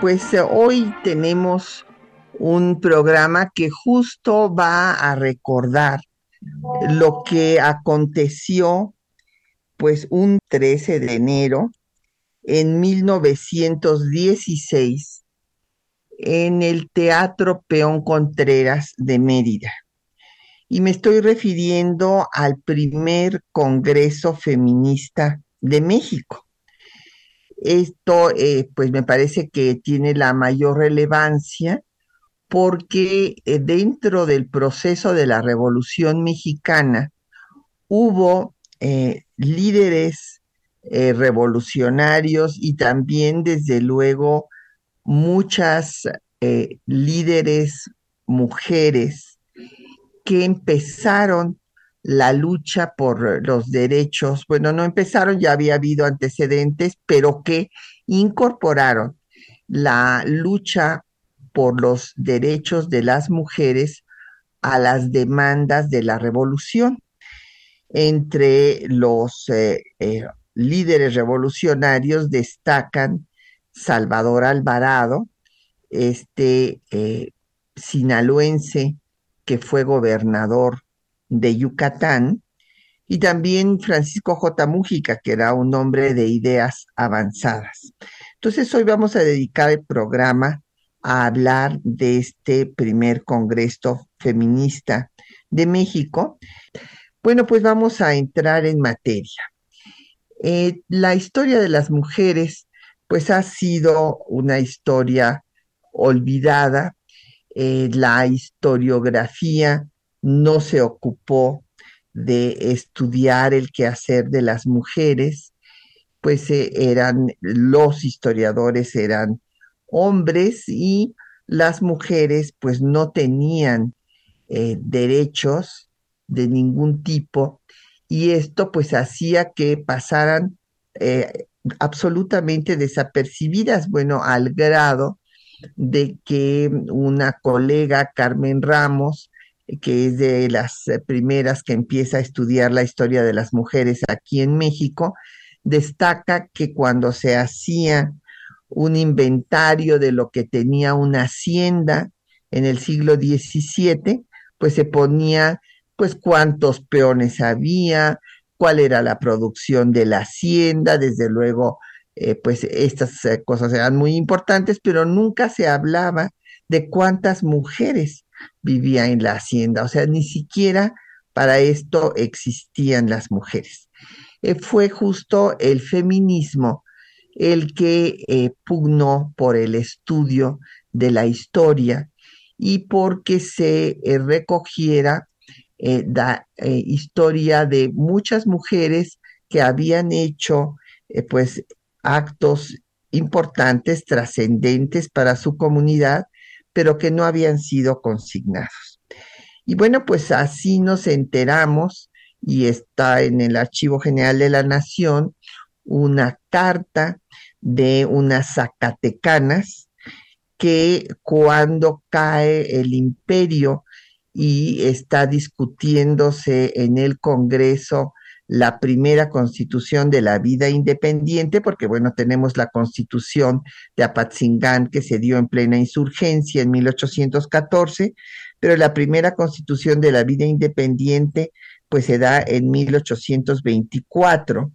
Pues eh, hoy tenemos un programa que justo va a recordar lo que aconteció pues un 13 de enero en 1916 en el Teatro Peón Contreras de Mérida. Y me estoy refiriendo al primer Congreso Feminista de México. Esto, eh, pues me parece que tiene la mayor relevancia porque eh, dentro del proceso de la Revolución Mexicana hubo eh, líderes revolucionarios y también, desde luego, muchas líderes mujeres que empezaron la lucha por los derechos, bueno, no empezaron, ya había habido antecedentes, pero que incorporaron la lucha por los derechos de las mujeres a las demandas de la revolución. Entre los eh, eh, líderes revolucionarios destacan Salvador Alvarado, este eh, sinaloense que fue gobernador de Yucatán, y también Francisco J. Mújica, que era un hombre de ideas avanzadas. Entonces hoy vamos a dedicar el programa a hablar de este primer Congreso Feminista de México. Bueno, pues vamos a entrar en materia. Eh, la historia de las mujeres, pues ha sido una historia olvidada. Eh, la historiografía no se ocupó de estudiar el quehacer de las mujeres, pues eh, eran los historiadores eran hombres y las mujeres pues no tenían eh, derechos de ningún tipo y esto pues hacía que pasaran eh, absolutamente desapercibidas, bueno, al grado de que una colega, Carmen Ramos, que es de las eh, primeras que empieza a estudiar la historia de las mujeres aquí en México, destaca que cuando se hacía un inventario de lo que tenía una hacienda en el siglo XVII, pues se ponía pues cuántos peones había, cuál era la producción de la hacienda, desde luego, eh, pues estas eh, cosas eran muy importantes, pero nunca se hablaba de cuántas mujeres vivía en la hacienda, o sea, ni siquiera para esto existían las mujeres. Eh, fue justo el feminismo el que eh, pugnó por el estudio de la historia y porque se eh, recogiera la historia de muchas mujeres que habían hecho pues actos importantes, trascendentes para su comunidad pero que no habían sido consignados. Y bueno, pues así nos enteramos y está en el Archivo General de la Nación una carta de unas zacatecanas que cuando cae el imperio y está discutiéndose en el Congreso la primera constitución de la vida independiente, porque bueno, tenemos la constitución de Apatzingán que se dio en plena insurgencia en 1814, pero la primera constitución de la vida independiente pues se da en 1824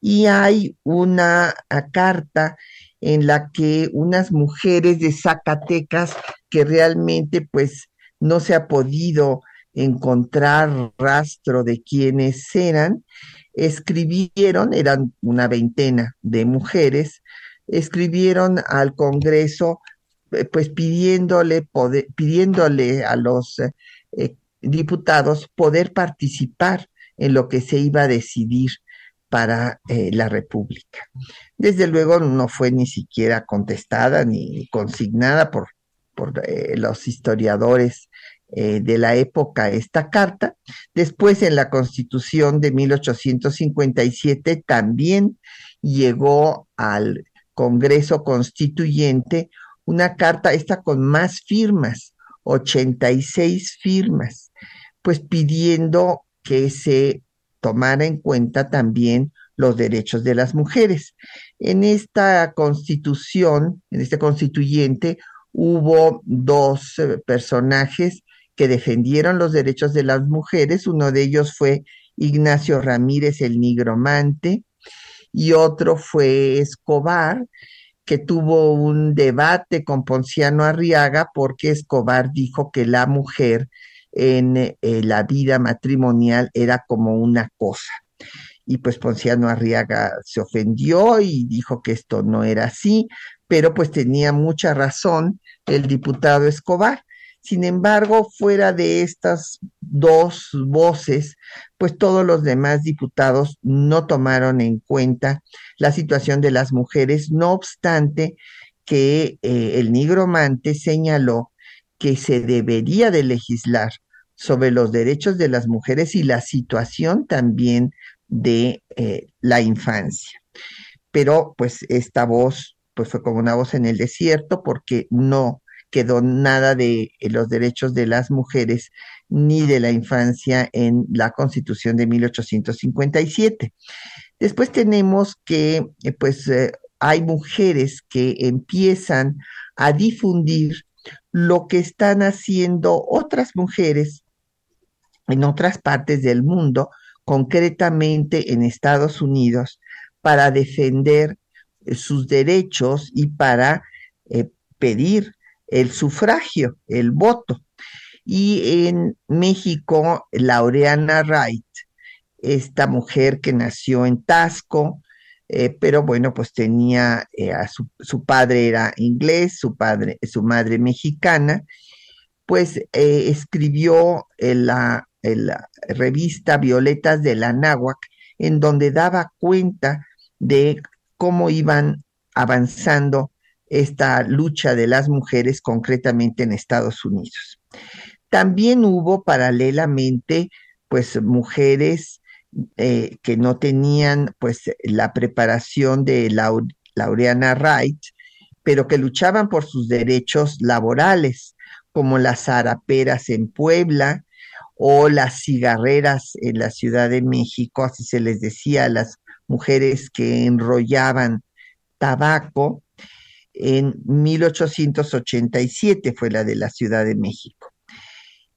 y hay una carta en la que unas mujeres de Zacatecas que realmente pues no se ha podido encontrar rastro de quienes eran, escribieron, eran una veintena de mujeres, escribieron al Congreso eh, pues pidiéndole, pidiéndole a los eh, diputados poder participar en lo que se iba a decidir para eh, la República. Desde luego no fue ni siquiera contestada ni consignada por, por eh, los historiadores eh, de la época esta carta. Después en la constitución de 1857 también llegó al Congreso Constituyente una carta, esta con más firmas, 86 firmas, pues pidiendo que se tomara en cuenta también los derechos de las mujeres. En esta constitución, en este constituyente, hubo dos eh, personajes que defendieron los derechos de las mujeres. Uno de ellos fue Ignacio Ramírez el Nigromante y otro fue Escobar, que tuvo un debate con Ponciano Arriaga porque Escobar dijo que la mujer en eh, la vida matrimonial era como una cosa. Y pues Ponciano Arriaga se ofendió y dijo que esto no era así, pero pues tenía mucha razón el diputado Escobar. Sin embargo, fuera de estas dos voces, pues todos los demás diputados no tomaron en cuenta la situación de las mujeres, no obstante que eh, el nigromante señaló que se debería de legislar sobre los derechos de las mujeres y la situación también de eh, la infancia. Pero pues esta voz pues fue como una voz en el desierto porque no quedó nada de eh, los derechos de las mujeres ni de la infancia en la Constitución de 1857. Después tenemos que, eh, pues, eh, hay mujeres que empiezan a difundir lo que están haciendo otras mujeres en otras partes del mundo, concretamente en Estados Unidos, para defender sus derechos y para pedir el sufragio, el voto. Y en México, Laureana Wright, esta mujer que nació en Tasco, eh, pero bueno, pues tenía, eh, a su, padre era inglés, su, padre, su madre mexicana, pues eh, escribió en la, la, revista Violetas de la Náhuac, en donde daba cuenta de cómo iban avanzando esta lucha de las mujeres concretamente en Estados Unidos. También hubo paralelamente pues mujeres eh, que no tenían pues la preparación de Laureana Wright, pero que luchaban por sus derechos laborales, como las araperas en Puebla o las cigarreras en la Ciudad de México, así se les decía a las mujeres que enrollaban tabaco, en 1887 fue la de la Ciudad de México.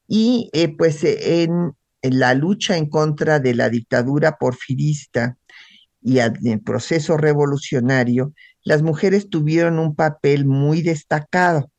Y eh, pues en, la lucha en contra de la dictadura porfirista y el proceso revolucionario, las mujeres tuvieron un papel muy destacado.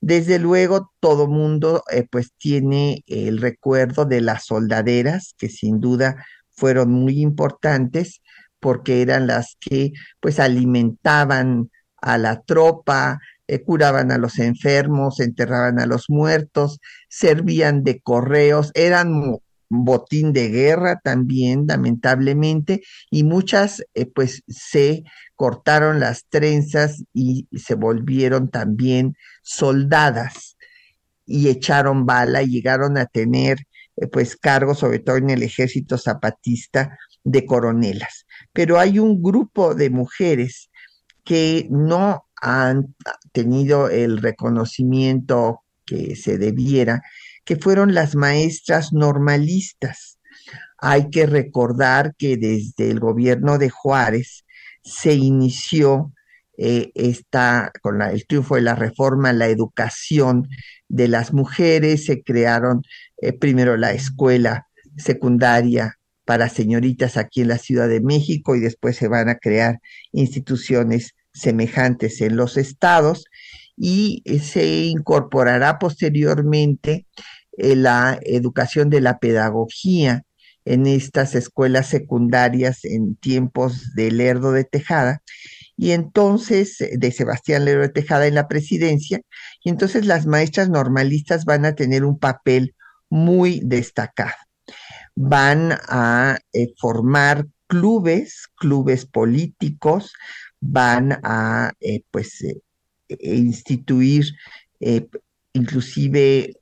Desde luego, todo mundo eh, pues tiene el recuerdo de las soldaderas, que sin duda fueron muy importantes porque eran las que pues alimentaban a la tropa, eh, curaban a los enfermos, enterraban a los muertos, servían de correos, eran botín de guerra también, lamentablemente, y muchas eh, pues se cortaron las trenzas y se volvieron también soldadas y echaron bala y llegaron a tener eh, pues cargos, sobre todo en el ejército zapatista, de coronelas. Pero hay un grupo de mujeres que no han tenido el reconocimiento que se debiera, que fueron las maestras normalistas. Hay que recordar que desde el gobierno de Juárez se inició eh, esta, con el triunfo de la reforma, la educación de las mujeres, se crearon eh, primero la escuela secundaria para señoritas aquí en la Ciudad de México y después se van a crear instituciones semejantes en los estados y eh, se incorporará posteriormente eh, la educación de la pedagogía en estas escuelas secundarias en tiempos de Lerdo de Tejada y entonces eh, de Sebastián Lerdo de Tejada en la presidencia. Y entonces las maestras normalistas van a tener un papel muy destacado. Van a formar clubes, clubes políticos, van a pues instituir inclusive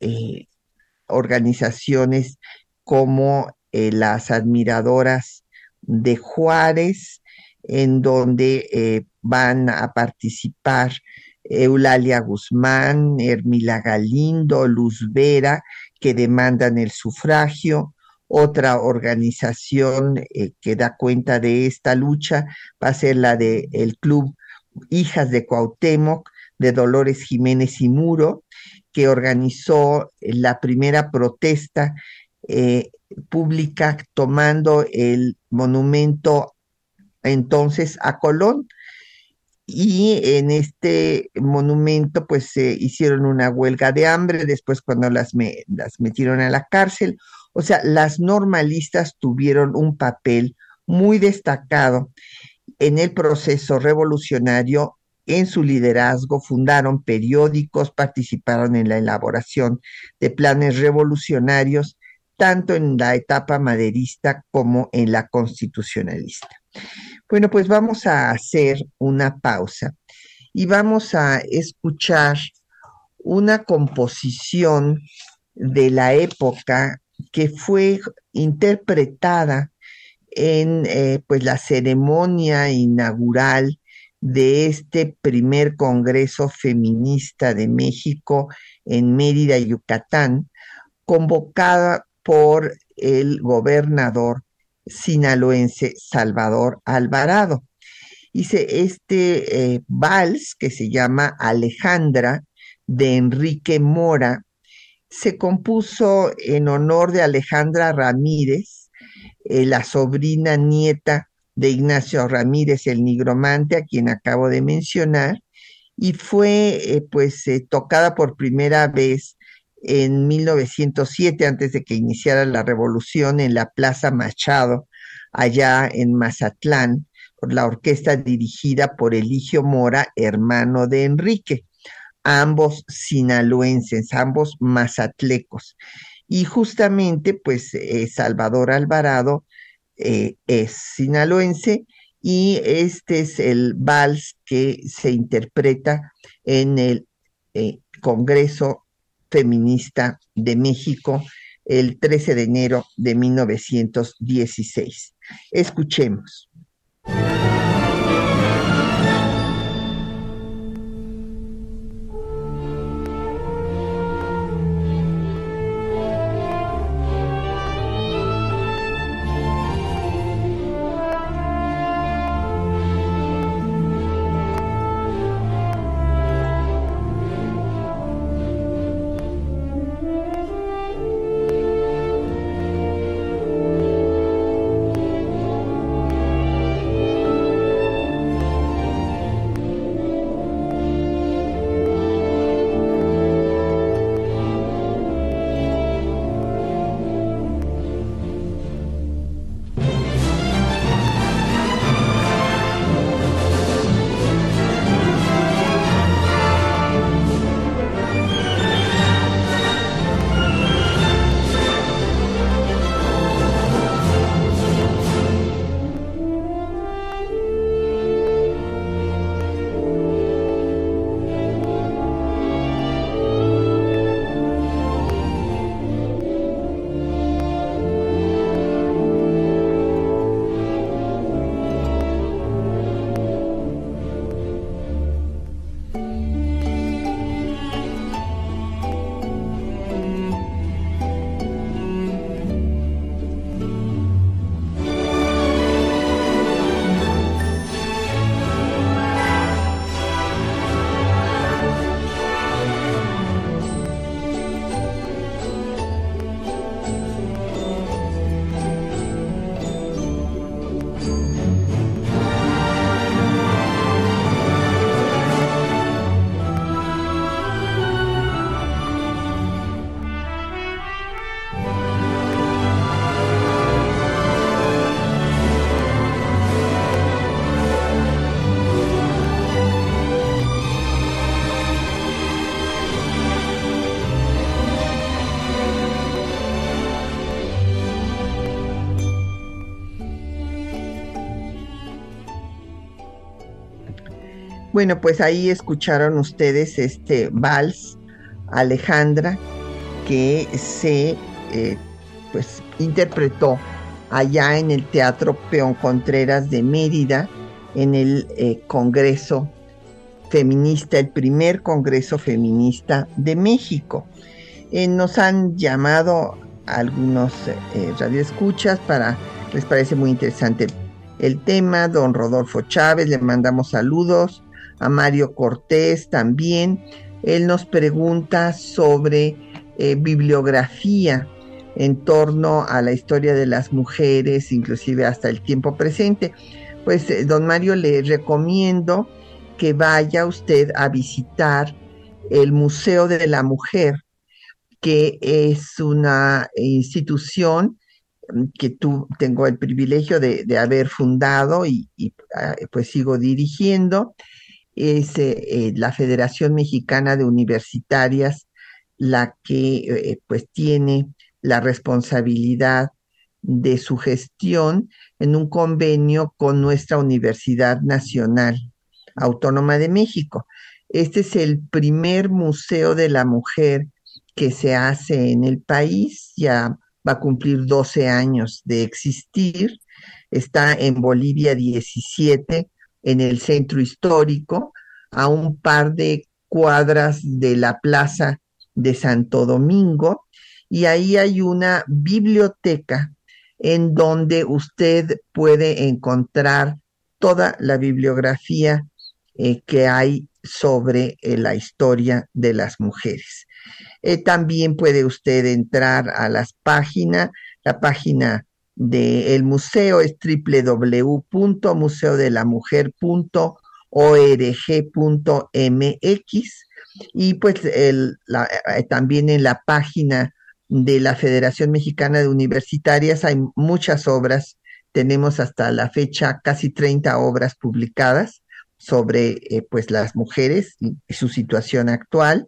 organizaciones como las admiradoras de Juárez, en donde van a participar Eulalia Guzmán, Hermila Galindo, Luz Vera, que demandan el sufragio. Otra organización eh, que da cuenta de esta lucha va a ser la del el Club Hijas de Cuauhtémoc, de Dolores Jiménez y Muro, que organizó la primera protesta eh, pública tomando el monumento entonces a Colón. Y en este monumento pues se hicieron una huelga de hambre, después cuando las, las metieron a la cárcel, o sea, las normalistas tuvieron un papel muy destacado en el proceso revolucionario, en su liderazgo, fundaron periódicos, participaron en la elaboración de planes revolucionarios, tanto en la etapa maderista como en la constitucionalista. Bueno, pues vamos a hacer una pausa y vamos a escuchar una composición de la época que fue interpretada en eh, pues la ceremonia inaugural de este primer Congreso Feminista de México en Mérida, Yucatán, convocada por el gobernador sinaloense Salvador Alvarado. Hice este eh, vals que se llama Alejandra de Enrique Mora. Se compuso en honor de Alejandra Ramírez, eh, la sobrina nieta de Ignacio Ramírez el nigromante, a quien acabo de mencionar, y fue eh, pues tocada por primera vez en 1907, antes de que iniciara la revolución, en la Plaza Machado, allá en Mazatlán, por la orquesta dirigida por Eligio Mora, hermano de Enrique, ambos sinaloenses, ambos mazatlecos. Y justamente, pues, eh, Salvador Alvarado eh, es sinaloense y este es el vals que se interpreta en el eh, Congreso Feminista de México el 13 de enero de 1916. Escuchemos. Bueno, pues ahí escucharon ustedes este vals Alejandra que se eh, pues interpretó allá en el Teatro Peón Contreras de Mérida en el eh, Congreso Feminista, el primer Congreso Feminista de México. Eh, nos han llamado algunos radioescuchas para, les parece muy interesante el tema, don Rodolfo Chávez, le mandamos saludos, a Mario Cortés también. Él nos pregunta sobre eh, bibliografía en torno a la historia de las mujeres, inclusive hasta el tiempo presente. Pues eh, don Mario le recomiendo que vaya usted a visitar el Museo de la Mujer, que es una institución mm, que tú, tengo el privilegio de, haber fundado y, ah, pues sigo dirigiendo es eh, eh, la Federación Mexicana de Universitarias la que eh, pues tiene la responsabilidad de su gestión en un convenio con nuestra Universidad Nacional Autónoma de México. Este es el primer museo de la mujer que se hace en el país, ya va a cumplir 12 años de existir, está en Bolivia 17 en el centro histórico, a un par de cuadras de la plaza de Santo Domingo, y ahí hay una biblioteca en donde usted puede encontrar toda la bibliografía eh, que hay sobre eh, la historia de las mujeres. Eh, también puede usted entrar a las páginas, la página del museo es www.museodelamujer.org.mx y pues eh, también en la página de la Federación Mexicana de Universitarias hay muchas obras, tenemos hasta la fecha casi 30 obras publicadas sobre eh, pues las mujeres y su situación actual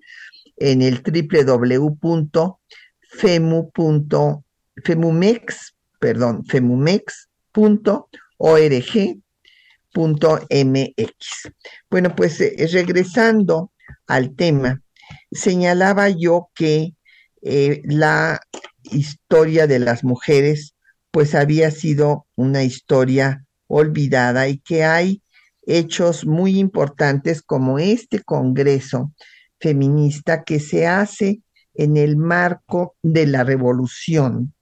en el www.femu.femumex perdón, femumex.org.mx. Bueno, pues eh, regresando al tema, señalaba yo que eh, la historia de las mujeres pues había sido una historia olvidada y que hay hechos muy importantes como este Congreso feminista que se hace en el marco de la revolución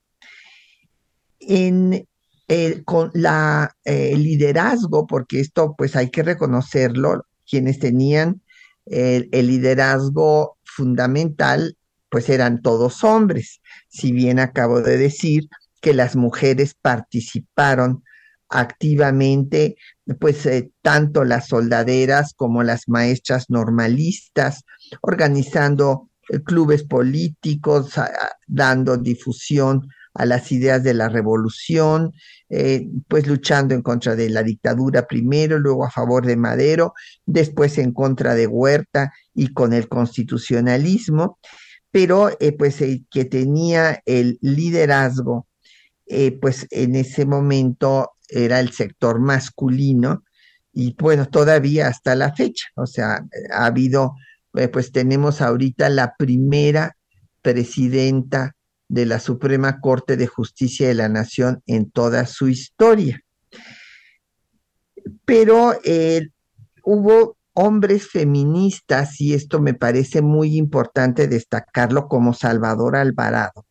en eh, con la, eh, el liderazgo, porque esto pues hay que reconocerlo, quienes tenían el, el liderazgo fundamental pues eran todos hombres, si bien acabo de decir que las mujeres participaron activamente, pues eh, tanto las soldaderas como las maestras normalistas, organizando clubes políticos, dando difusión a las ideas de la revolución, eh, pues luchando en contra de la dictadura primero, luego a favor de Madero, después en contra de Huerta y con el constitucionalismo, pero eh, pues el que tenía el liderazgo, eh, pues en ese momento era el sector masculino y bueno, todavía hasta la fecha, o sea, ha habido, pues tenemos ahorita la primera presidenta de la Suprema Corte de Justicia de la Nación en toda su historia. Pero eh, hubo hombres feministas, y esto me parece muy importante destacarlo como Salvador Alvarado,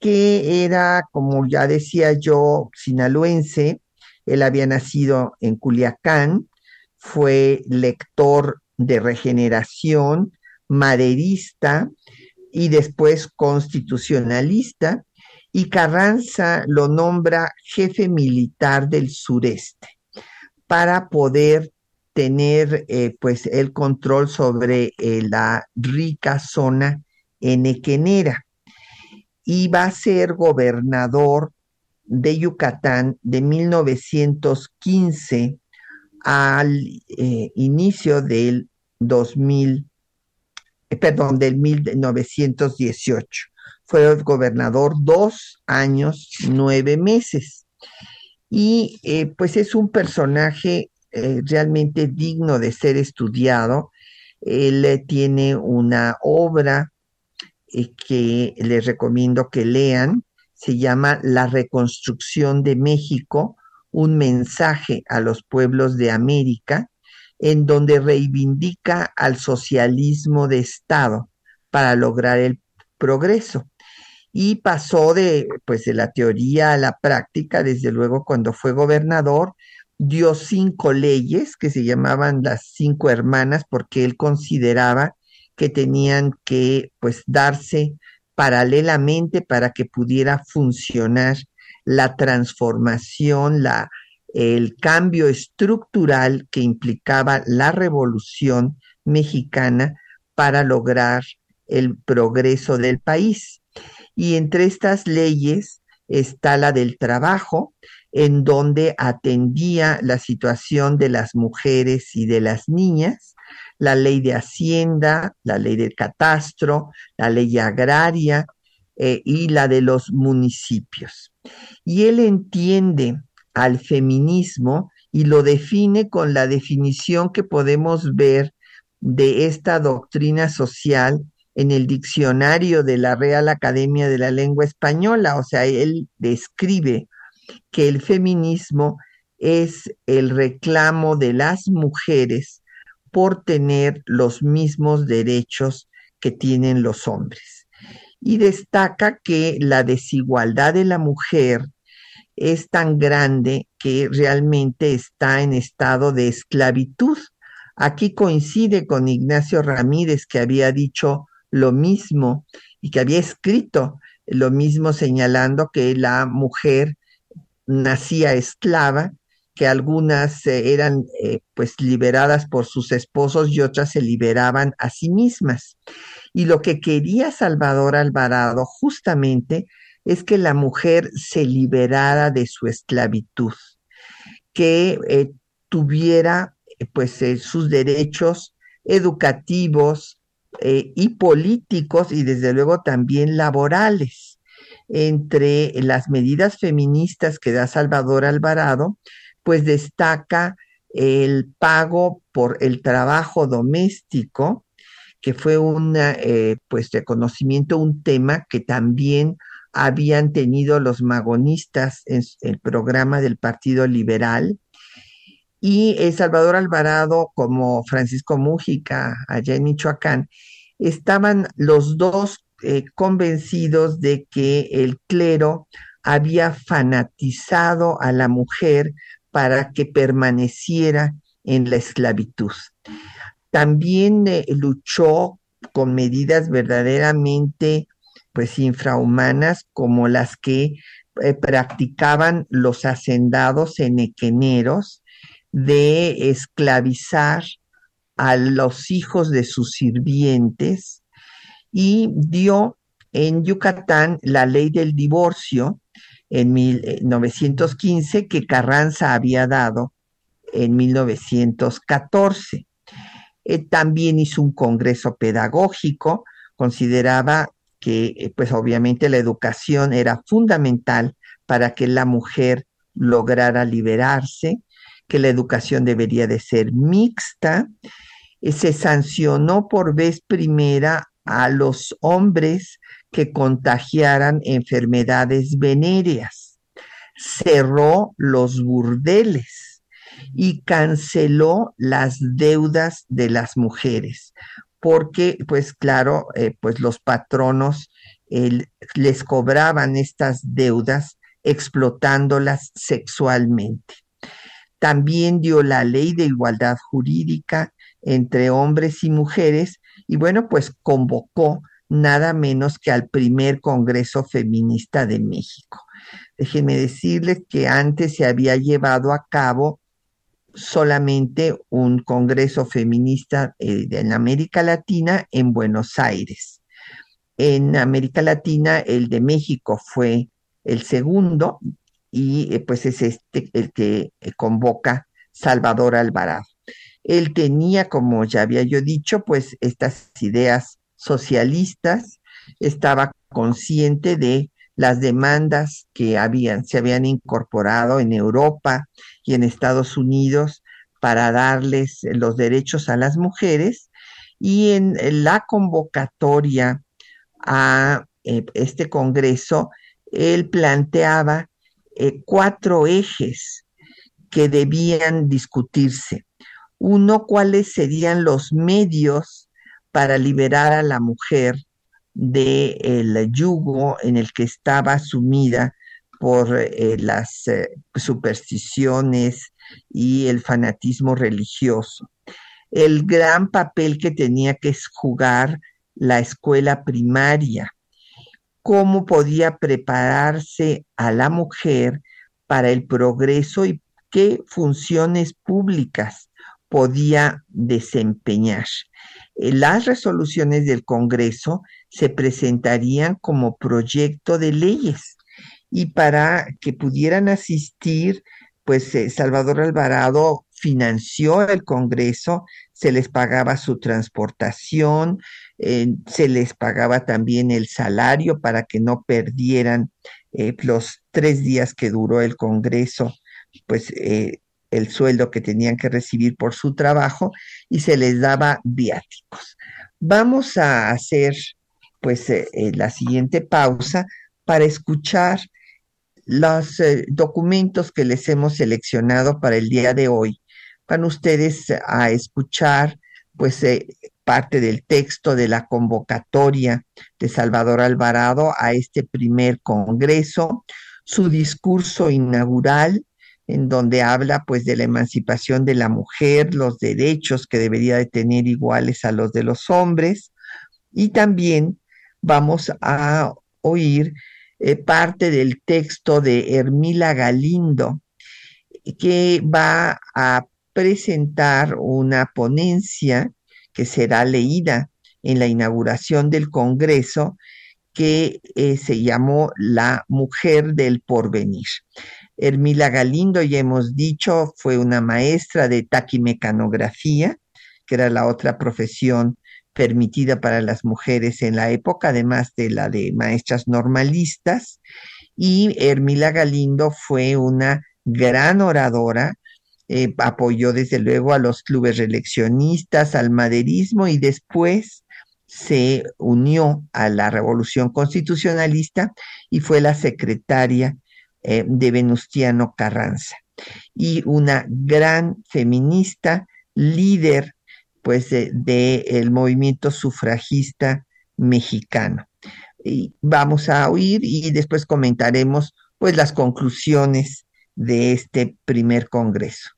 que era, como ya decía yo, sinaloense, él había nacido en Culiacán, fue lector de regeneración, maderista, y después constitucionalista, y Carranza lo nombra jefe militar del sureste para poder tener eh, pues el control sobre eh, la rica zona enequenera. Y va a ser gobernador de Yucatán de 1915 al eh, inicio del 2000 eh, perdón, del 1918. Fue gobernador dos años, nueve meses. Y eh, pues es un personaje eh, realmente digno de ser estudiado. Él eh, tiene una obra eh, que les recomiendo que lean, se llama La reconstrucción de México, un mensaje a los pueblos de América, en donde reivindica al socialismo de Estado para lograr el progreso. Y pasó de, pues, de la teoría a la práctica, desde luego cuando fue gobernador, dio cinco leyes que se llamaban las cinco hermanas porque él consideraba que tenían que pues darse paralelamente para que pudiera funcionar la transformación, la, el cambio estructural que implicaba la revolución mexicana para lograr el progreso del país. Y entre estas leyes está la del trabajo, en donde atendía la situación de las mujeres y de las niñas, la ley de Hacienda, la ley del catastro, la ley agraria eh, y la de los municipios. Y él entiende al feminismo y lo define con la definición que podemos ver de esta doctrina social en el diccionario de la Real Academia de la Lengua Española. O sea, él describe que el feminismo es el reclamo de las mujeres por tener los mismos derechos que tienen los hombres. Y destaca que la desigualdad de la mujer es tan grande que realmente está en estado de esclavitud. Aquí coincide con Ignacio Ramírez que había dicho lo mismo y que había escrito lo mismo señalando que la mujer nacía esclava que algunas eh, eran eh, pues liberadas por sus esposos y otras se liberaban a sí mismas. Y lo que quería Salvador Alvarado justamente es que la mujer se liberara de su esclavitud, que eh, tuviera pues sus derechos educativos y políticos y desde luego también laborales. Entre las medidas feministas que da Salvador Alvarado, pues destaca el pago por el trabajo doméstico, que fue un eh, pues reconocimiento, un tema que también habían tenido los magonistas en el programa del Partido Liberal. Y Salvador Alvarado, como Francisco Mújica, allá en Michoacán, estaban los dos eh, convencidos de que el clero había fanatizado a la mujer para que permaneciera en la esclavitud. También eh, luchó con medidas verdaderamente pues infrahumanas como las que eh, practicaban los hacendados enequeneros de esclavizar a los hijos de sus sirvientes y dio en Yucatán la ley del divorcio en 1915 que Carranza había dado en 1914. Eh, también hizo un congreso pedagógico, consideraba que eh, pues obviamente la educación era fundamental para que la mujer lograra liberarse, que la educación debería de ser mixta. Eh, se sancionó por vez primera a los hombres que contagiaran enfermedades venéreas, cerró los burdeles y canceló las deudas de las mujeres, porque pues claro, eh, pues los patronos les cobraban estas deudas explotándolas sexualmente. También dio la ley de igualdad jurídica entre hombres y mujeres y bueno, pues convocó nada menos que al primer Congreso Feminista de México. Déjenme decirles que antes se había llevado a cabo solamente un Congreso Feminista eh, en América Latina en Buenos Aires. En América Latina el de México fue el segundo y eh, pues es este el que eh, convoca Salvador Alvarado. Él tenía, como ya había yo dicho, pues estas ideas socialistas, estaba consciente de las demandas que habían, se habían incorporado en Europa y en Estados Unidos para darles los derechos a las mujeres y en la convocatoria a eh, este Congreso, él planteaba eh, cuatro ejes que debían discutirse. Uno, cuáles serían los medios para liberar a la mujer del yugo en el que estaba sumida por eh, las supersticiones y el fanatismo religioso. El gran papel que tenía que jugar la escuela primaria, cómo podía prepararse a la mujer para el progreso y qué funciones públicas podía desempeñar. Eh, las resoluciones del Congreso se presentarían como proyecto de leyes y para que pudieran asistir, pues eh, Salvador Alvarado financió el Congreso, se les pagaba su transportación, eh, se les pagaba también el salario para que no perdieran eh, los tres días que duró el Congreso, pues el sueldo que tenían que recibir por su trabajo y se les daba viáticos. Vamos a hacer pues la siguiente pausa para escuchar los documentos que les hemos seleccionado para el día de hoy. Van ustedes a escuchar pues eh, parte del texto de la convocatoria de Salvador Alvarado a este primer congreso, su discurso inaugural en donde habla pues de la emancipación de la mujer, los derechos que debería de tener iguales a los de los hombres y también vamos a oír eh, parte del texto de Hermila Galindo que va a presentar una ponencia que será leída en la inauguración del Congreso que eh, se llamó La Mujer del Porvenir. Hermila Galindo, ya hemos dicho, fue una maestra de taquimecanografía, que era la otra profesión permitida para las mujeres en la época, además de la de maestras normalistas. Y Hermila Galindo fue una gran oradora, eh, apoyó desde luego a los clubes reeleccionistas, al maderismo y después se unió a la revolución constitucionalista y fue la secretaria eh, de Venustiano Carranza y una gran feminista, líder pues del movimiento sufragista mexicano. Y vamos a oír y después comentaremos pues las conclusiones de este primer congreso.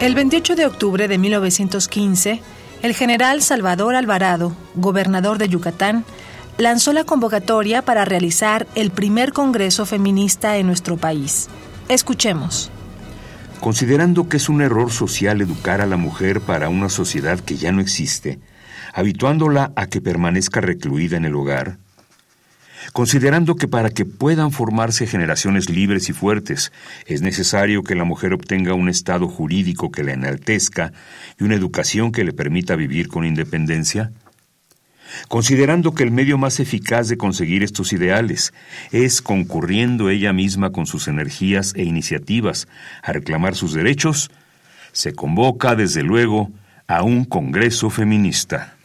El 28 de octubre de 1915, el general Salvador Alvarado, gobernador de Yucatán, lanzó la convocatoria para realizar el primer Congreso feminista en nuestro país. Escuchemos. Considerando que es un error social educar a la mujer para una sociedad que ya no existe, habituándola a que permanezca recluida en el hogar, considerando que para que puedan formarse generaciones libres y fuertes es necesario que la mujer obtenga un estado jurídico que la enaltezca y una educación que le permita vivir con independencia? Considerando que el medio más eficaz de conseguir estos ideales es concurriendo ella misma con sus energías e iniciativas a reclamar sus derechos, se convoca, desde luego, a un Congreso feminista.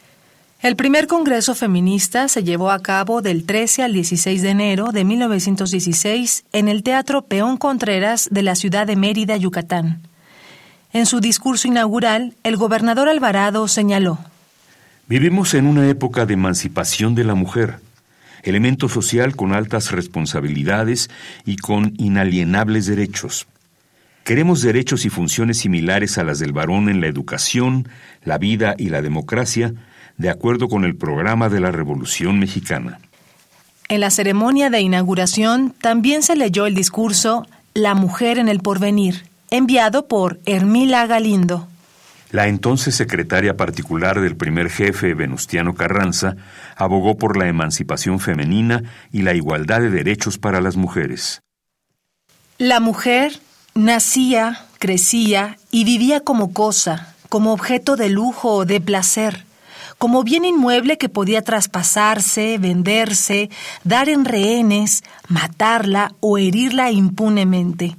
El primer Congreso Feminista se llevó a cabo del 13 al 16 de enero de 1916 en el Teatro Peón Contreras de la ciudad de Mérida, Yucatán. En su discurso inaugural, el gobernador Alvarado señaló, Vivimos en una época de emancipación de la mujer, elemento social con altas responsabilidades y con inalienables derechos. Queremos derechos y funciones similares a las del varón en la educación, la vida y la democracia, de acuerdo con el programa de la Revolución Mexicana. En la ceremonia de inauguración también se leyó el discurso La mujer en el porvenir, enviado por Hermila Galindo. La entonces secretaria particular del primer jefe, Venustiano Carranza, abogó por la emancipación femenina y la igualdad de derechos para las mujeres. La mujer nacía, crecía y vivía como cosa, como objeto de lujo o de placer como bien inmueble que podía traspasarse, venderse, dar en rehenes, matarla o herirla impunemente.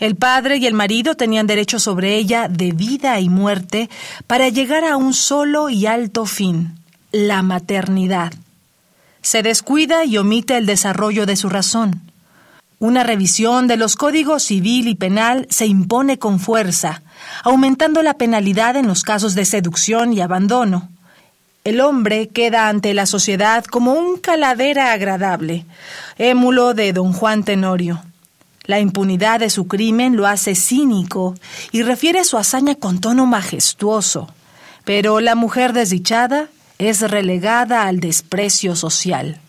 El padre y el marido tenían derecho sobre ella de vida y muerte para llegar a un solo y alto fin, la maternidad. Se descuida y omite el desarrollo de su razón. Una revisión de los códigos civil y penal se impone con fuerza, aumentando la penalidad en los casos de seducción y abandono. El hombre queda ante la sociedad como un calavera agradable, émulo de don Juan Tenorio. La impunidad de su crimen lo hace cínico y refiere su hazaña con tono majestuoso. Pero la mujer desdichada es relegada al desprecio social.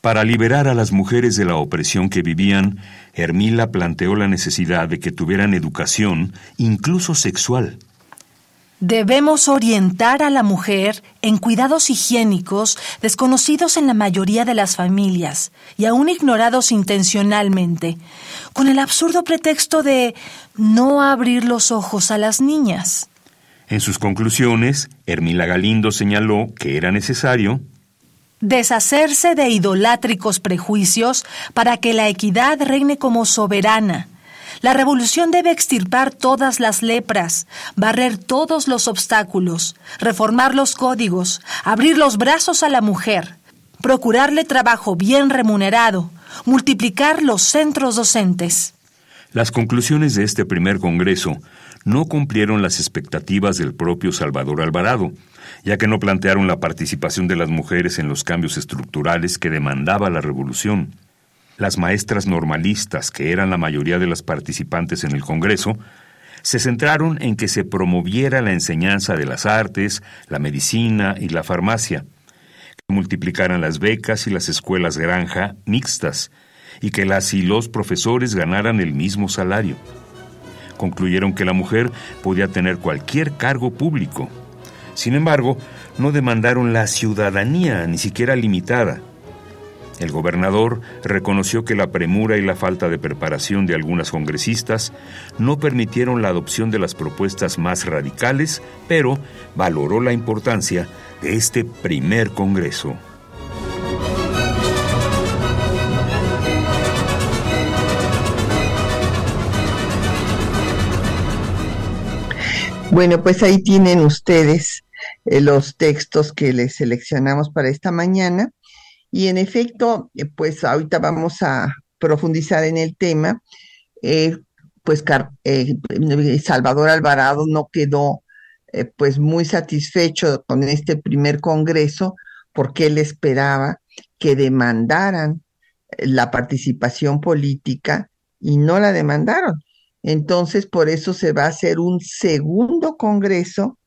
Para liberar a las mujeres de la opresión que vivían, Hermila planteó la necesidad de que tuvieran educación, incluso sexual. Debemos orientar a la mujer en cuidados higiénicos desconocidos en la mayoría de las familias y aún ignorados intencionalmente, con el absurdo pretexto de no abrir los ojos a las niñas. En sus conclusiones, Hermila Galindo señaló que era necesario deshacerse de idolátricos prejuicios para que la equidad reine como soberana la revolución debe extirpar todas las lepras, barrer todos los obstáculos, reformar los códigos, abrir los brazos a la mujer, procurarle trabajo bien remunerado, multiplicar los centros docentes. Las conclusiones de este primer Congreso no cumplieron las expectativas del propio Salvador Alvarado, ya que no plantearon la participación de las mujeres en los cambios estructurales que demandaba la revolución. Las maestras normalistas, que eran la mayoría de las participantes en el Congreso, se centraron en que se promoviera la enseñanza de las artes, la medicina y la farmacia, que multiplicaran las becas y las escuelas granja mixtas, y que las y los profesores ganaran el mismo salario. Concluyeron que la mujer podía tener cualquier cargo público. Sin embargo, no demandaron la ciudadanía, ni siquiera limitada. El gobernador reconoció que la premura y la falta de preparación de algunas congresistas no permitieron la adopción de las propuestas más radicales, pero valoró la importancia de este primer Congreso. Bueno, pues ahí tienen ustedes eh, los textos que les seleccionamos para esta mañana. Y en efecto, eh, pues ahorita vamos a profundizar en el tema. Eh, pues eh, Salvador Alvarado no quedó pues muy satisfecho con este primer congreso porque él esperaba que demandaran la participación política y no la demandaron. Entonces, por eso se va a hacer un segundo congreso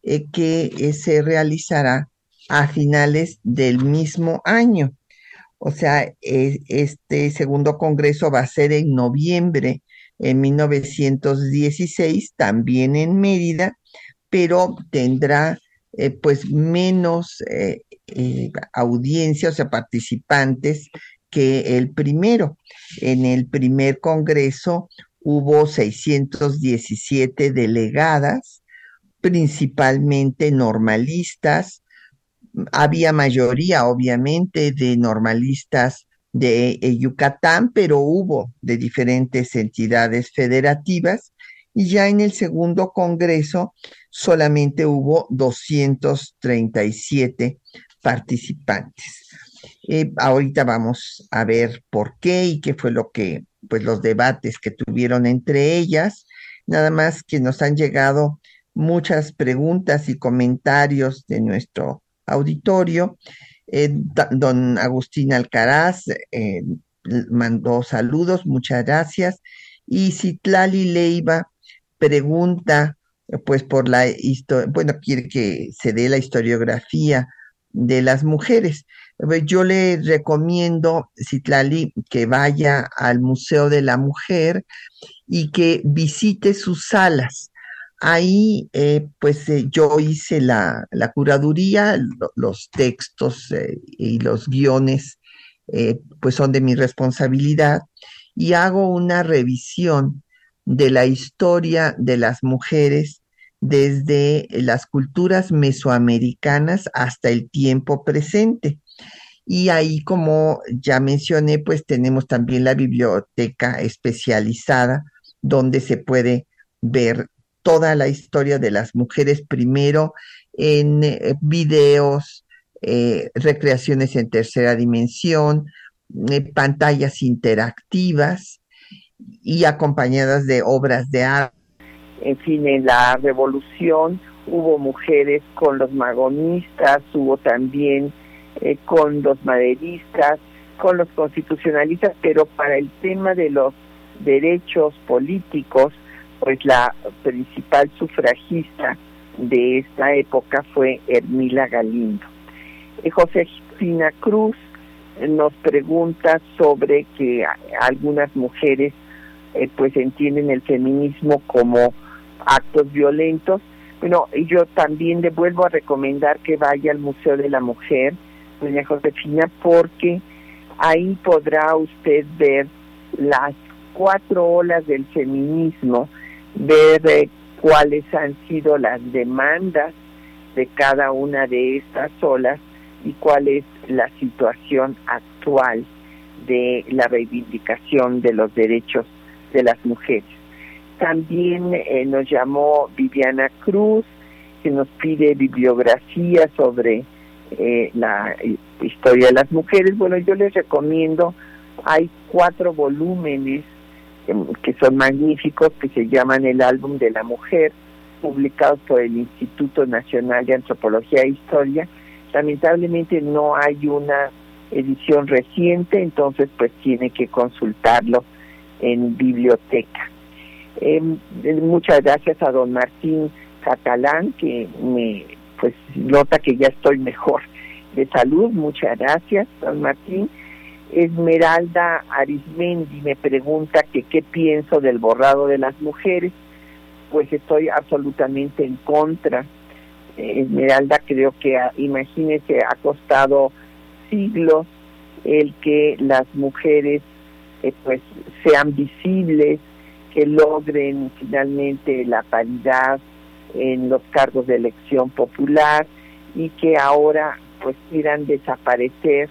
que se realizará a finales del mismo año. O sea, este segundo congreso va a ser en noviembre en 1916, también en Mérida, pero tendrá eh, pues menos eh, eh, audiencia, o sea, participantes que el primero. En el primer congreso hubo 617 delegadas, principalmente normalistas, había mayoría, obviamente, de normalistas de eh, Yucatán, pero hubo de diferentes entidades federativas y ya en el segundo Congreso solamente hubo 237 participantes. Eh, ahorita vamos a ver por qué y qué fue lo que, pues los debates que tuvieron entre ellas. Nada más que nos han llegado muchas preguntas y comentarios de nuestro auditorio. Eh, don Agustín Alcaraz eh, mandó saludos, muchas gracias. Y Citlali Leiva pregunta, pues por la historia, bueno, quiere que se dé la historiografía de las mujeres. Yo le recomiendo, Citlali, que vaya al Museo de la Mujer y que visite sus salas Ahí, eh, pues eh, yo hice la, curaduría, los textos eh, y los guiones, pues son de mi responsabilidad, y hago una revisión de la historia de las mujeres desde las culturas mesoamericanas hasta el tiempo presente. Y ahí, como ya mencioné, pues tenemos también la biblioteca especializada donde se puede ver toda la historia de las mujeres, primero en eh, videos, eh, recreaciones en tercera dimensión, eh, pantallas interactivas y acompañadas de obras de arte. En fin, en la revolución hubo mujeres con los magonistas, hubo también con los maderistas, con los constitucionalistas, pero para el tema de los derechos políticos, pues la principal sufragista de esta época fue Hermila Galindo. Eh, Josefina Cruz nos pregunta sobre que algunas mujeres eh, pues entienden el feminismo como actos violentos. Bueno, yo también le vuelvo a recomendar que vaya al Museo de la Mujer, doña Josefina, porque ahí podrá usted ver las cuatro olas del feminismo ver eh, cuáles han sido las demandas de cada una de estas olas y cuál es la situación actual de la reivindicación de los derechos de las mujeres. También eh, nos llamó Viviana Cruz, que nos pide bibliografía sobre eh, la historia de las mujeres. Bueno, yo les recomiendo, hay cuatro volúmenes que son magníficos, que se llaman el álbum de la mujer, publicados por el Instituto Nacional de Antropología e Historia. Lamentablemente no hay una edición reciente, entonces pues tiene que consultarlo en biblioteca. Em, muchas gracias a don Martín Catalán, que me pues nota que ya estoy mejor de salud. Muchas gracias, don Martín. Esmeralda Arismendi me pregunta que qué pienso del borrado de las mujeres. Pues estoy absolutamente en contra. Eh, Esmeralda creo que, ah, imagínese, ha costado siglos el que las mujeres eh, pues sean visibles, que logren finalmente la paridad en los cargos de elección popular y que ahora pues quieran desaparecer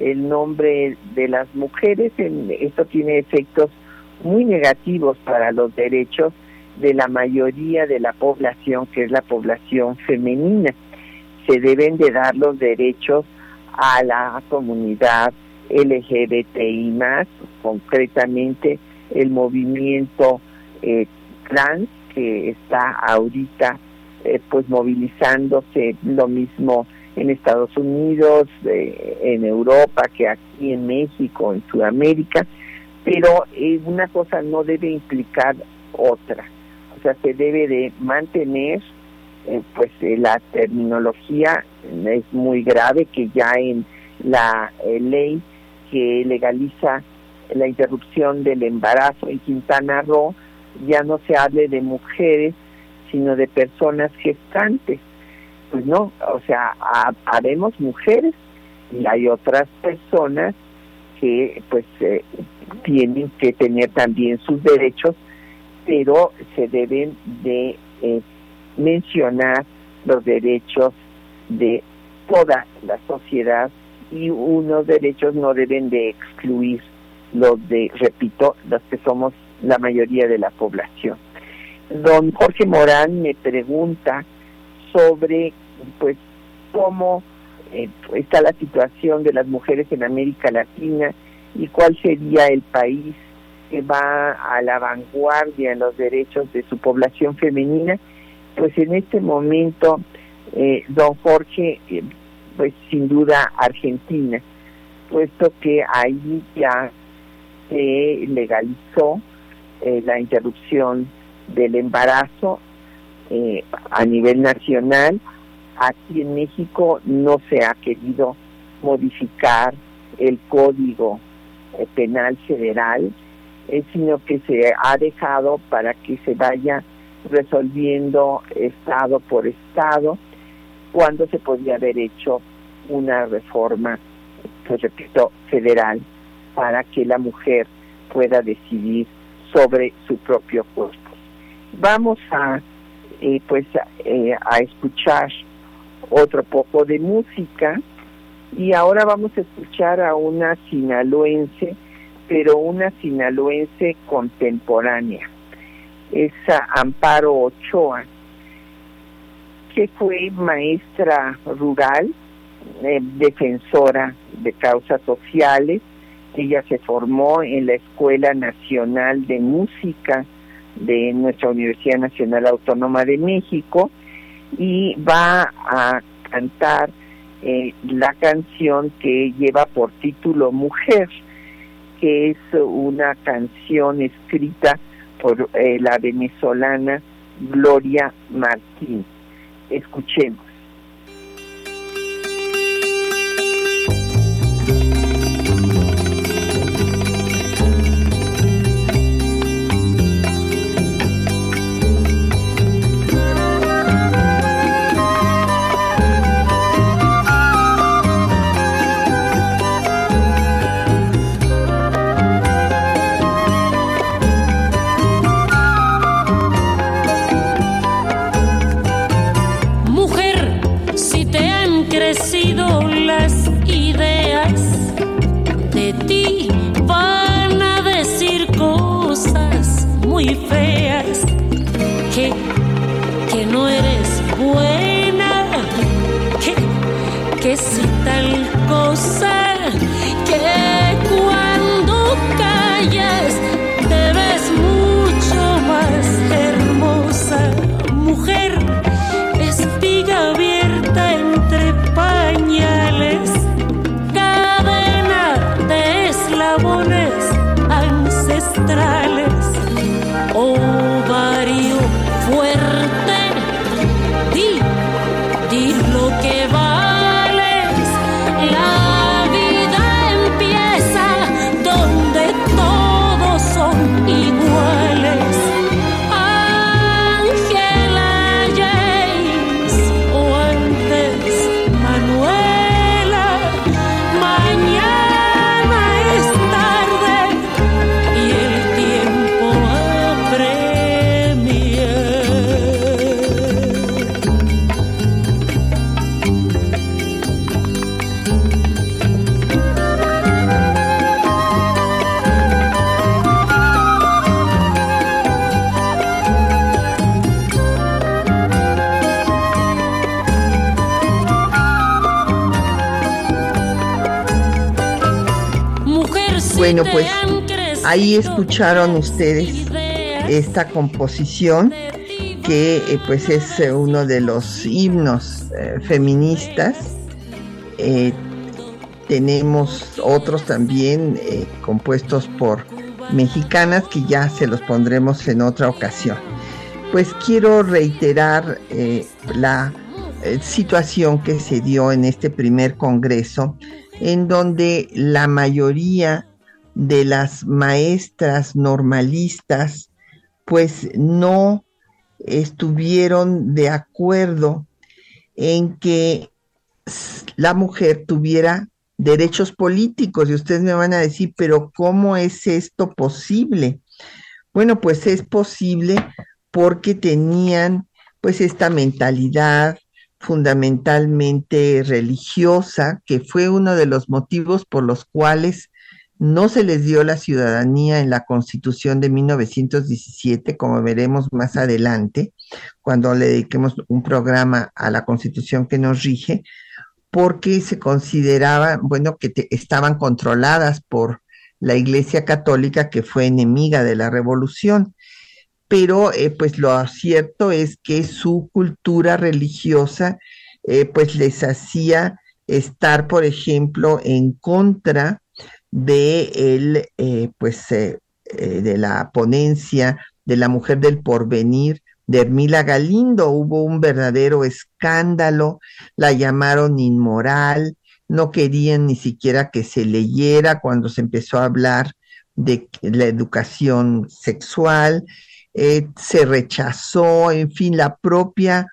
el nombre de las mujeres. esto tiene efectos muy negativos para los derechos de la mayoría de la población, que es la población femenina. Se deben de dar los derechos a la comunidad LGBTI más, concretamente el movimiento eh, trans que está ahorita eh, pues movilizándose lo mismo en Estados Unidos, eh, en Europa, que aquí en México, en Sudamérica, pero eh, una cosa no debe implicar otra. O sea, se debe de mantener, eh, pues la terminología es muy grave que ya en la ley que legaliza la interrupción del embarazo en Quintana Roo ya no se hable de mujeres, sino de personas gestantes pues no, o sea, haremos mujeres y hay otras personas que pues eh, tienen que tener también sus derechos, pero se deben de eh, mencionar los derechos de toda la sociedad y unos derechos no deben de excluir los de, repito, los que somos la mayoría de la población. Don Jorge Morán me pregunta sobre pues cómo eh, está la situación de las mujeres en América Latina y cuál sería el país que va a la vanguardia en los derechos de su población femenina, pues en este momento, eh, don Jorge, eh, pues sin duda Argentina, puesto que ahí ya se legalizó la interrupción del embarazo eh, a nivel nacional. Aquí en México no se ha querido modificar el código eh, penal federal, eh, sino que se ha dejado para que se vaya resolviendo estado por estado cuando se podía haber hecho una reforma, pues repito, federal para que la mujer pueda decidir sobre su propio cuerpo. Vamos a pues eh, a escuchar otro poco de música y ahora vamos a escuchar a una sinaloense, pero una sinaloense contemporánea. Es Amparo Ochoa, que fue maestra rural, eh, defensora de causas sociales. Ella se formó en la Escuela Nacional de Música de nuestra Universidad Nacional Autónoma de México y va a cantar eh, la canción que lleva por título Mujer, que es una canción escrita por eh, la venezolana Gloria Martín. Escuchemos. Bueno, pues ahí escucharon ustedes esta composición que eh, pues es eh, uno de los himnos eh, feministas. tenemos otros también compuestos por mexicanas que ya se los pondremos en otra ocasión. Pues quiero reiterar la situación que se dio en este primer congreso, en donde la mayoría de las maestras normalistas, pues no estuvieron de acuerdo en que la mujer tuviera derechos políticos. Y ustedes me van a decir, pero ¿cómo es esto posible? Bueno, pues es posible porque tenían pues esta mentalidad fundamentalmente religiosa, que fue uno de los motivos por los cuales no se les dio la ciudadanía en la Constitución de 1917, como veremos más adelante, cuando le dediquemos un programa a la Constitución que nos rige, porque se consideraba, bueno, que estaban controladas por la Iglesia Católica, que fue enemiga de la Revolución. Pero, eh, pues lo cierto es que su cultura religiosa, eh, pues les hacía estar, por ejemplo, en contra de el, eh, pues, eh, eh, de la ponencia de la mujer del porvenir de Hermila Galindo. Hubo un verdadero escándalo, la llamaron inmoral, no querían ni siquiera que se leyera cuando se empezó a hablar de la educación sexual, se rechazó, en fin, la propia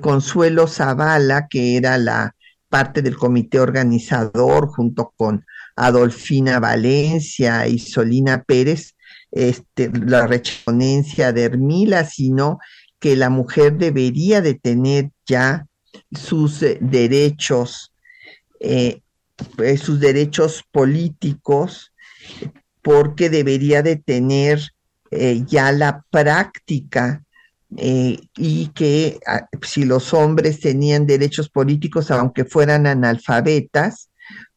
Consuelo Zavala, que era la parte del comité organizador junto con Adolfina Valencia y Solina Pérez, este, la rechonencia de Hermila, sino que la mujer debería de tener ya sus eh, derechos, eh, pues, sus derechos políticos, porque debería de tener eh, ya la práctica y que ah, si los hombres tenían derechos políticos, aunque fueran analfabetas,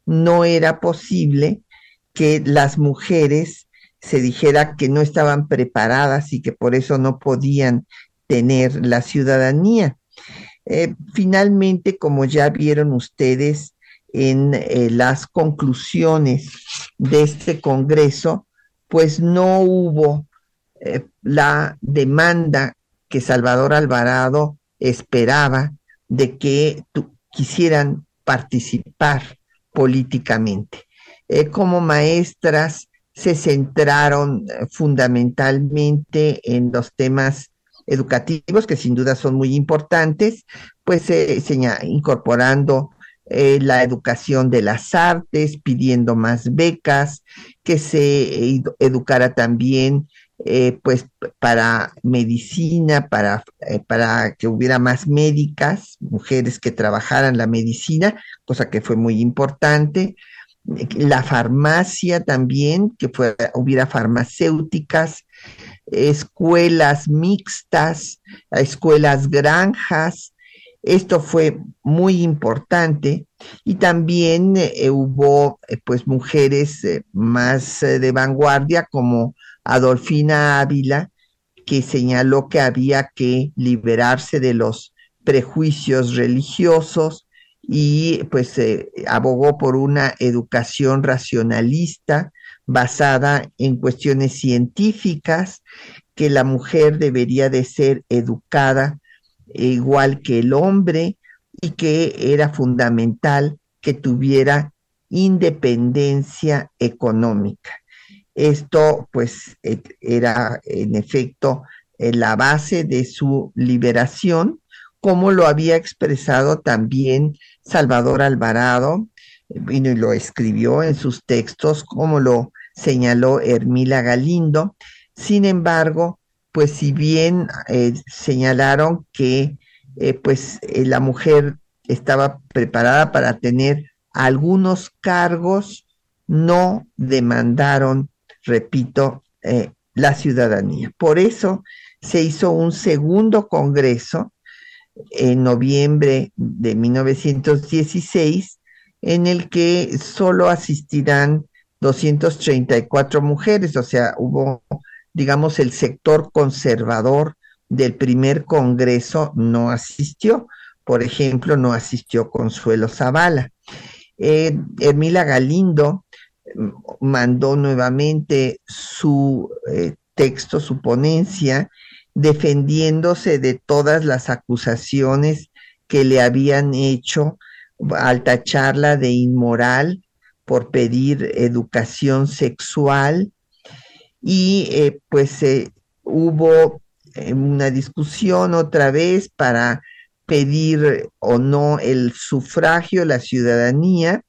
no era posible que las mujeres se dijera que no estaban preparadas y que por eso no podían tener la ciudadanía. Eh, finalmente, como ya vieron ustedes en eh, las conclusiones de este Congreso, pues no hubo eh, la demanda que Salvador Alvarado esperaba de que quisieran participar políticamente. como maestras se centraron fundamentalmente en los temas educativos, que sin duda son muy importantes, pues eh, incorporando eh, la educación de las artes, pidiendo más becas, que se educara también eh, pues para medicina, para, para que hubiera más médicas, mujeres que trabajaran la medicina, cosa que fue muy importante. La farmacia también, que fue, hubiera farmacéuticas, escuelas mixtas, escuelas granjas. Esto fue muy importante y también eh, hubo eh, pues mujeres eh, más de vanguardia como Adolfina Ávila que señaló que había que liberarse de los prejuicios religiosos y pues abogó por una educación racionalista basada en cuestiones científicas, que la mujer debería de ser educada igual que el hombre y que era fundamental que tuviera independencia económica. Esto pues e, era en efecto la base de su liberación, como lo había expresado también Salvador Alvarado vino y lo escribió en sus textos, como lo señaló Hermila Galindo. Sin embargo, pues si bien eh, señalaron que eh, pues eh, la mujer estaba preparada para tener algunos cargos, no demandaron, repito, la ciudadanía. Por eso se hizo un segundo congreso en noviembre de 1916 en el que solo asistirán 234 mujeres, o sea, hubo, digamos, el sector conservador del primer Congreso no asistió. Por ejemplo, no asistió Consuelo Zavala. Eh, Hermila Galindo mandó nuevamente su eh, texto, su ponencia, defendiéndose de todas las acusaciones que le habían hecho al tacharla de inmoral por pedir educación sexual. Y eh, pues eh, hubo una discusión otra vez para pedir o no el sufragio, la ciudadanía.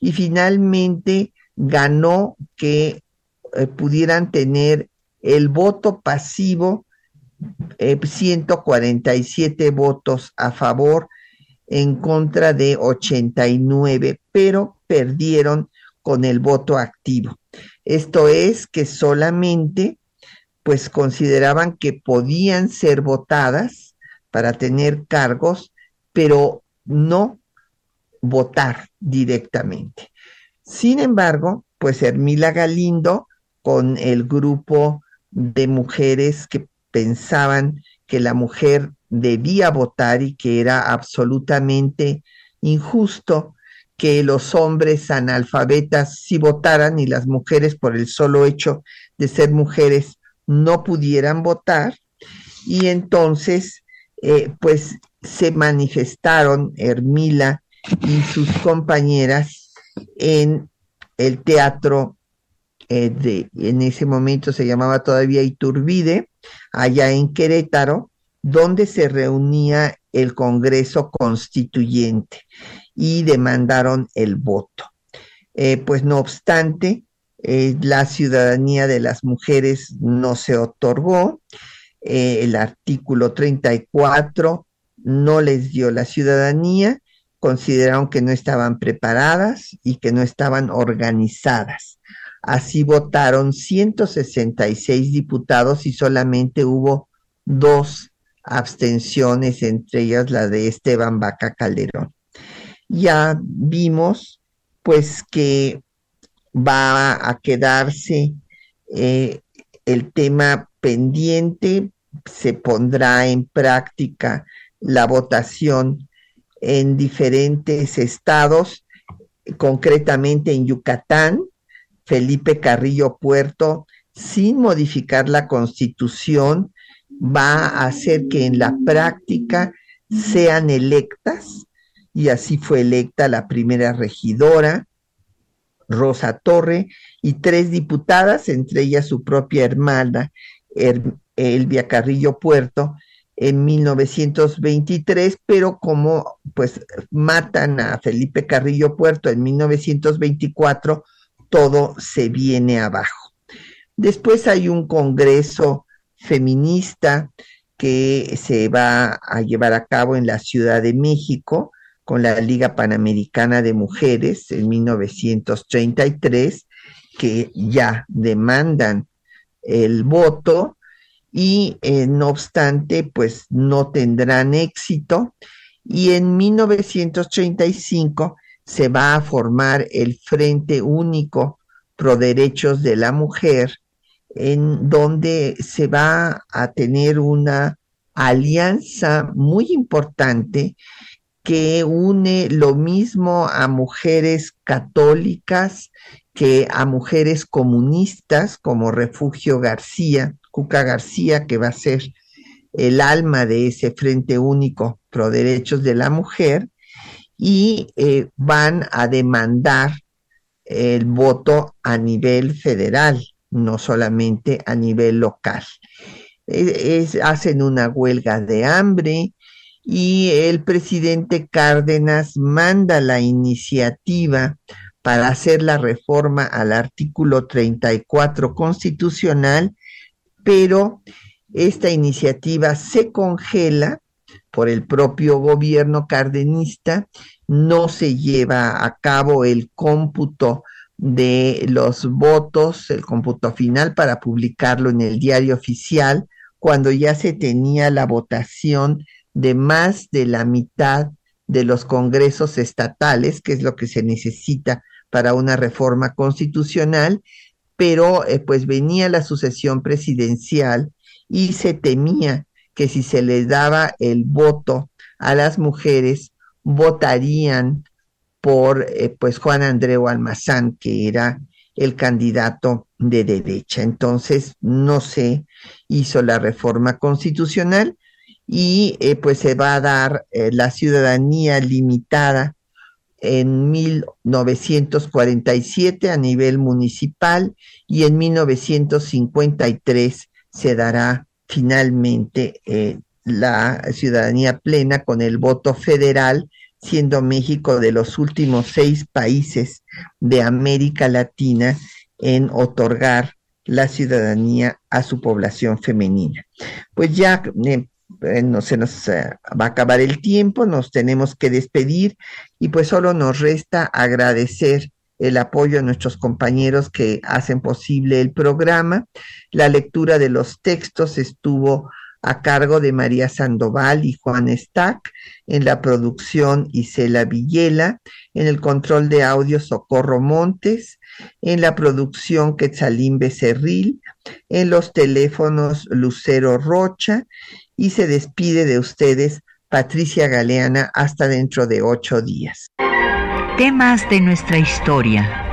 Y finalmente ganó que pudieran tener el voto pasivo, 147 votos a favor en contra de 89, pero perdieron con el voto activo. Esto es que solamente pues consideraban que podían ser votadas para tener cargos, pero no votar directamente. Sin embargo, pues Hermila Galindo, con el grupo de mujeres que pensaban que la mujer debía votar y que era absolutamente injusto que los hombres analfabetas sí votaran y las mujeres por el solo hecho de ser mujeres no pudieran votar. Y entonces, eh, pues se manifestaron Hermila y sus compañeras en el teatro eh, de, en ese momento se llamaba todavía Iturbide, allá en Querétaro, donde se reunía el Congreso Constituyente y demandaron el voto. Eh, pues no obstante, eh, la ciudadanía de las mujeres no se otorgó. el artículo 34 no les dio la ciudadanía, consideraron que no estaban preparadas y que no estaban organizadas. Así votaron 166 diputados y solamente hubo dos abstenciones, entre ellas la de Esteban Vaca Calderón. Ya vimos pues que va a quedarse eh, el tema pendiente, se pondrá en práctica la votación en diferentes estados, concretamente en Yucatán, Felipe Carrillo Puerto, sin modificar la constitución, va a hacer que en la práctica sean electas, y así fue electa la primera regidora, Rosa Torre, y tres diputadas, entre ellas su propia hermana, Elvia Carrillo Puerto, en 1923, pero como pues matan a Felipe Carrillo Puerto en 1924, todo se viene abajo. Después hay un congreso feminista que se va a llevar a cabo en la Ciudad de México con la Liga Panamericana de Mujeres en 1933, que ya demandan el voto y eh, no obstante, pues no tendrán éxito. Y en 1935 se va a formar el Frente Único Pro Derechos de la Mujer, en donde se va a tener una alianza muy importante que une lo mismo a mujeres católicas que a mujeres comunistas como Refugio García, Cuca García, que va a ser el alma de ese Frente Único Pro Derechos de la Mujer, y eh, van a demandar el voto a nivel federal, no solamente a nivel local. hacen una huelga de hambre y el presidente Cárdenas manda la iniciativa para hacer la reforma al artículo 34 constitucional, pero esta iniciativa se congela por el propio gobierno cardenista, no se lleva a cabo el cómputo de los votos, el cómputo final para publicarlo en el diario oficial, cuando ya se tenía la votación de más de la mitad de los congresos estatales, que es lo que se necesita para una reforma constitucional, pero eh, pues venía la sucesión presidencial y se temía que si se les daba el voto a las mujeres, votarían por eh, pues Juan Andreu Almazán, que era el candidato de derecha. Entonces no se hizo la reforma constitucional y eh, pues se va a dar eh, la ciudadanía limitada en 1947 a nivel municipal y en 1953 se dará finalmente eh, la ciudadanía plena con el voto federal, siendo México de los últimos seis países de América Latina en otorgar la ciudadanía a su población femenina. Pues ya eh, no se nos eh, va a acabar el tiempo, nos tenemos que despedir y pues solo nos resta agradecer el apoyo a nuestros compañeros que hacen posible el programa. La lectura de los textos estuvo a cargo de María Sandoval y Juan Stack, en la producción Isela Villela, en el control de audio Socorro Montes, en la producción Quetzalín Becerril, en los teléfonos Lucero Rocha, y se despide de ustedes Patricia Galeana hasta dentro de ocho días. Temas de nuestra historia